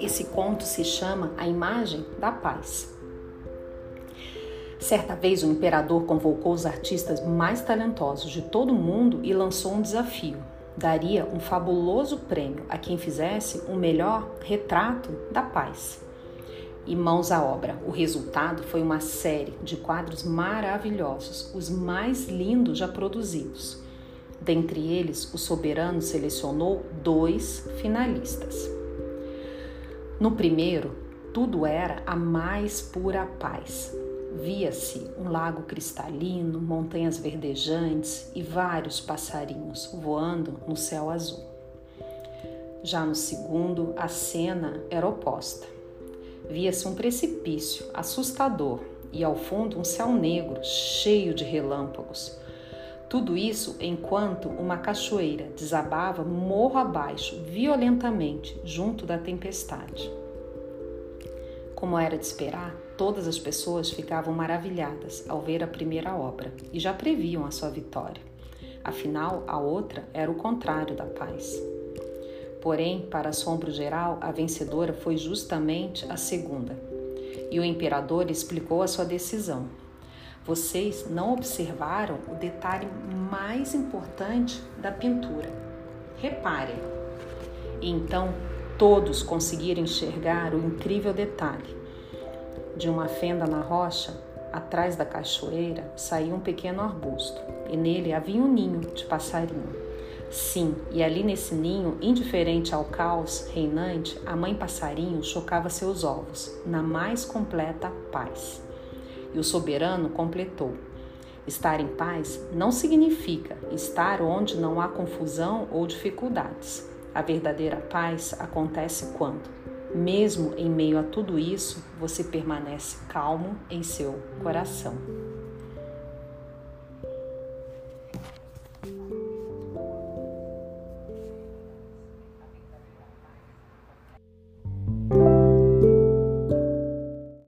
Esse conto se chama A Imagem da Paz. Certa vez, o imperador convocou os artistas mais talentosos de todo o mundo e lançou um desafio. Daria um fabuloso prêmio a quem fizesse o melhor retrato da paz. E mãos à obra. O resultado foi uma série de quadros maravilhosos, os mais lindos já produzidos. Dentre eles, o soberano selecionou dois finalistas. No primeiro, tudo era a mais pura paz. Via-se um lago cristalino, montanhas verdejantes e vários passarinhos voando no céu azul. Já no segundo, a cena era oposta. Via-se um precipício assustador e ao fundo um céu negro cheio de relâmpagos. Tudo isso enquanto uma cachoeira desabava morro abaixo violentamente junto da tempestade. Como era de esperar, todas as pessoas ficavam maravilhadas ao ver a primeira obra e já previam a sua vitória. Afinal, a outra era o contrário da paz. Porém, para assombro geral, a vencedora foi justamente a segunda. E o imperador explicou a sua decisão. Vocês não observaram o detalhe mais importante da pintura. Reparem. Então todos conseguiram enxergar o incrível detalhe. De uma fenda na rocha, atrás da cachoeira, saía um pequeno arbusto, e nele havia um ninho de passarinho. Sim, e ali nesse ninho, indiferente ao caos reinante, a mãe passarinho chocava seus ovos, na mais completa paz. E o soberano completou: Estar em paz não significa estar onde não há confusão ou dificuldades. A verdadeira paz acontece quando, mesmo em meio a tudo isso, você permanece calmo em seu coração.